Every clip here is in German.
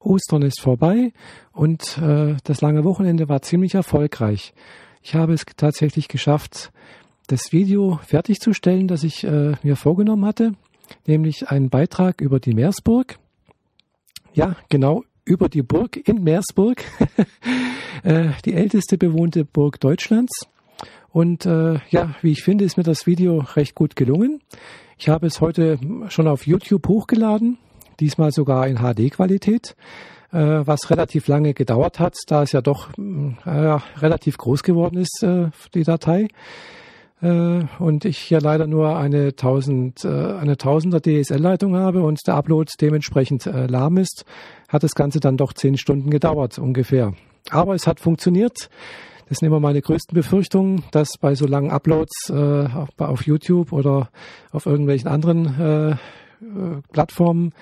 Ostern ist vorbei und äh, das lange Wochenende war ziemlich erfolgreich. Ich habe es tatsächlich geschafft, das Video fertigzustellen, das ich äh, mir vorgenommen hatte, nämlich einen Beitrag über die Meersburg. Ja, genau, über die Burg in Meersburg, äh, die älteste bewohnte Burg Deutschlands. Und äh, ja, wie ich finde, ist mir das Video recht gut gelungen. Ich habe es heute schon auf YouTube hochgeladen diesmal sogar in HD-Qualität, äh, was relativ lange gedauert hat, da es ja doch äh, relativ groß geworden ist, äh, die Datei. Äh, und ich hier leider nur eine 1000, äh, eine 1000er DSL-Leitung habe und der Upload dementsprechend äh, lahm ist, hat das Ganze dann doch zehn Stunden gedauert ungefähr. Aber es hat funktioniert. Das sind immer meine größten Befürchtungen, dass bei so langen Uploads auf YouTube oder auf irgendwelchen anderen Plattformen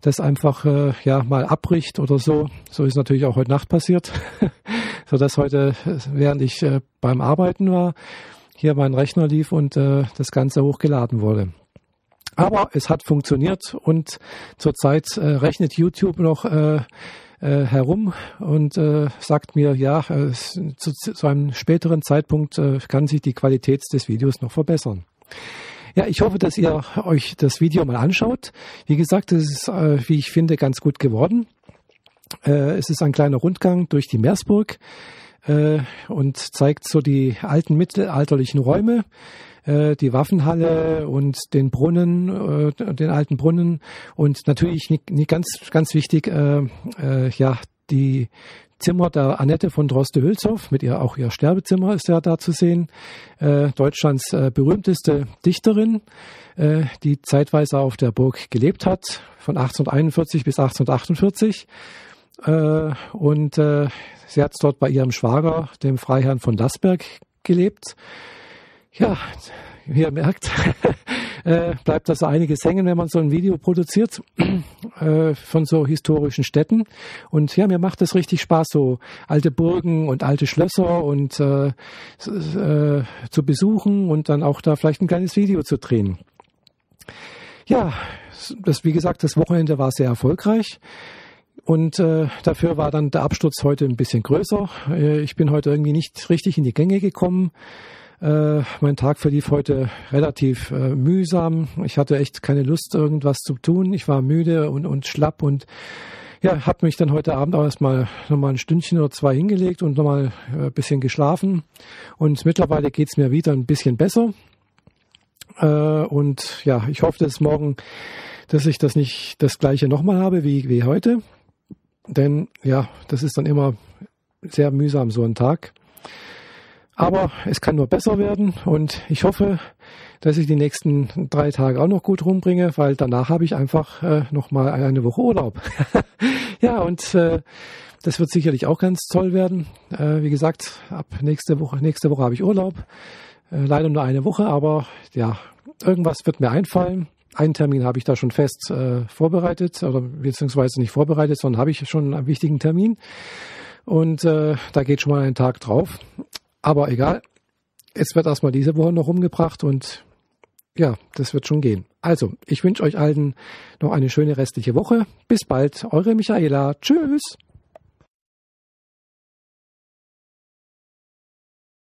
das einfach äh, ja mal abbricht oder so. So ist natürlich auch heute Nacht passiert, so dass heute, während ich äh, beim Arbeiten war, hier mein Rechner lief und äh, das Ganze hochgeladen wurde. Aber es hat funktioniert und zurzeit äh, rechnet YouTube noch äh, äh, herum und äh, sagt mir, ja, äh, zu, zu einem späteren Zeitpunkt äh, kann sich die Qualität des Videos noch verbessern. Ja, ich hoffe, dass ihr euch das Video mal anschaut. Wie gesagt, es ist, äh, wie ich finde, ganz gut geworden. Äh, es ist ein kleiner Rundgang durch die Meersburg äh, und zeigt so die alten mittelalterlichen Räume, die Waffenhalle und den Brunnen, den alten Brunnen und natürlich ganz, ganz wichtig, ja, die Zimmer der Annette von Droste-Hülshoff, mit ihr auch ihr Sterbezimmer ist ja da zu sehen. Äh, Deutschlands äh, berühmteste Dichterin, äh, die zeitweise auf der Burg gelebt hat, von 1841 bis 1848. Äh, und äh, sie hat dort bei ihrem Schwager, dem Freiherrn von Lassberg, gelebt. Ja, wie ihr merkt, äh, bleibt das einiges hängen, wenn man so ein Video produziert äh, von so historischen Städten. Und ja, mir macht es richtig Spaß, so alte Burgen und alte Schlösser und äh, äh, zu besuchen und dann auch da vielleicht ein kleines Video zu drehen. Ja, das, wie gesagt, das Wochenende war sehr erfolgreich. Und äh, dafür war dann der Absturz heute ein bisschen größer. Äh, ich bin heute irgendwie nicht richtig in die Gänge gekommen. Äh, mein Tag verlief heute relativ äh, mühsam. Ich hatte echt keine Lust, irgendwas zu tun. Ich war müde und, und schlapp und ja, habe mich dann heute Abend auch erstmal nochmal ein Stündchen oder zwei hingelegt und nochmal äh, ein bisschen geschlafen. Und mittlerweile geht's mir wieder ein bisschen besser. Äh, und ja, ich hoffe, dass morgen, dass ich das nicht das gleiche nochmal habe wie, wie heute. Denn ja, das ist dann immer sehr mühsam, so ein Tag. Aber es kann nur besser werden und ich hoffe, dass ich die nächsten drei Tage auch noch gut rumbringe, weil danach habe ich einfach äh, noch mal eine Woche Urlaub. ja, und äh, das wird sicherlich auch ganz toll werden. Äh, wie gesagt, ab nächste Woche, nächste Woche habe ich Urlaub. Äh, leider nur eine Woche, aber ja, irgendwas wird mir einfallen. Einen Termin habe ich da schon fest äh, vorbereitet, oder beziehungsweise nicht vorbereitet, sondern habe ich schon einen wichtigen Termin. Und äh, da geht schon mal ein Tag drauf. Aber egal, es wird erstmal diese Woche noch rumgebracht und ja, das wird schon gehen. Also, ich wünsche euch allen noch eine schöne restliche Woche. Bis bald, eure Michaela. Tschüss.